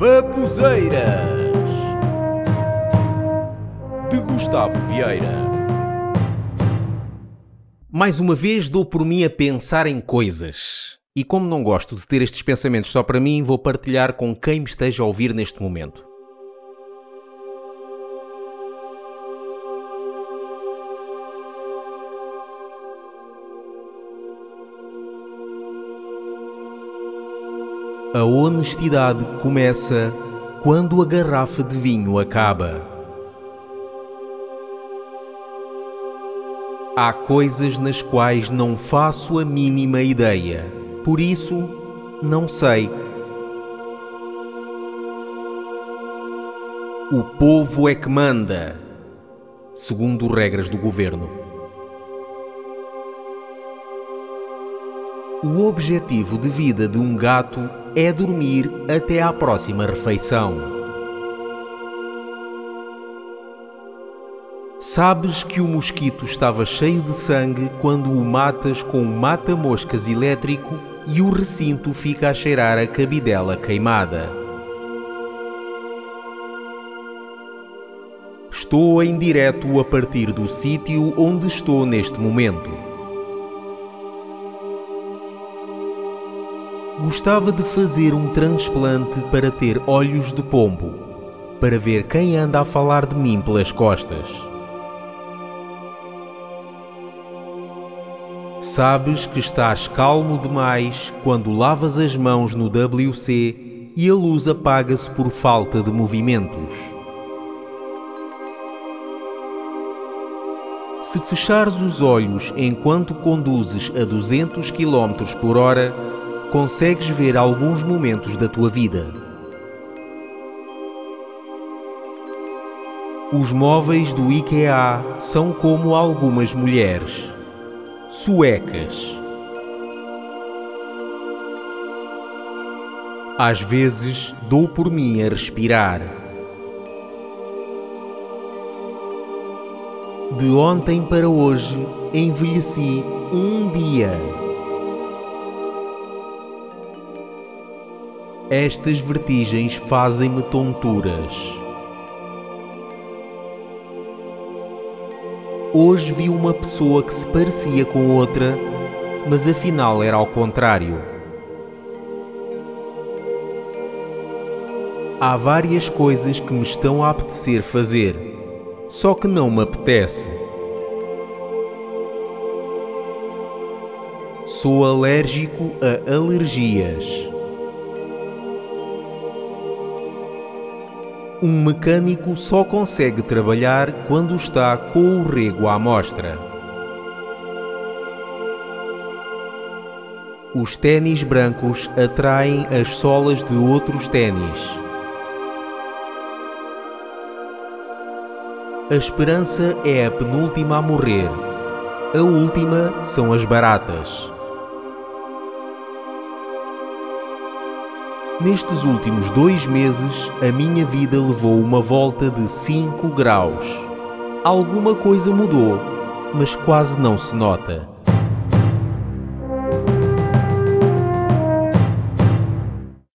Babuzeiras de Gustavo Vieira. Mais uma vez dou por mim a pensar em coisas. E como não gosto de ter estes pensamentos só para mim, vou partilhar com quem me esteja a ouvir neste momento. A honestidade começa quando a garrafa de vinho acaba. Há coisas nas quais não faço a mínima ideia, por isso não sei. O povo é que manda, segundo regras do governo. O objetivo de vida de um gato é dormir até à próxima refeição. Sabes que o mosquito estava cheio de sangue quando o matas com um mata-moscas elétrico e o recinto fica a cheirar a cabidela queimada. Estou em direto a partir do sítio onde estou neste momento. Gostava de fazer um transplante para ter olhos de pombo, para ver quem anda a falar de mim pelas costas. Sabes que estás calmo demais quando lavas as mãos no WC e a luz apaga-se por falta de movimentos. Se fechares os olhos enquanto conduzes a 200 km por hora, consegues ver alguns momentos da tua vida. Os móveis do IKEA são como algumas mulheres, suecas. Às vezes dou por mim a respirar. De ontem para hoje envelheci um dia. Estas vertigens fazem-me tonturas. Hoje vi uma pessoa que se parecia com outra, mas afinal era ao contrário. Há várias coisas que me estão a apetecer fazer, só que não me apetece. Sou alérgico a alergias. Um mecânico só consegue trabalhar quando está com o rego à mostra. Os ténis brancos atraem as solas de outros ténis. A esperança é a penúltima a morrer. A última são as baratas. Nestes últimos dois meses, a minha vida levou uma volta de 5 graus. Alguma coisa mudou, mas quase não se nota.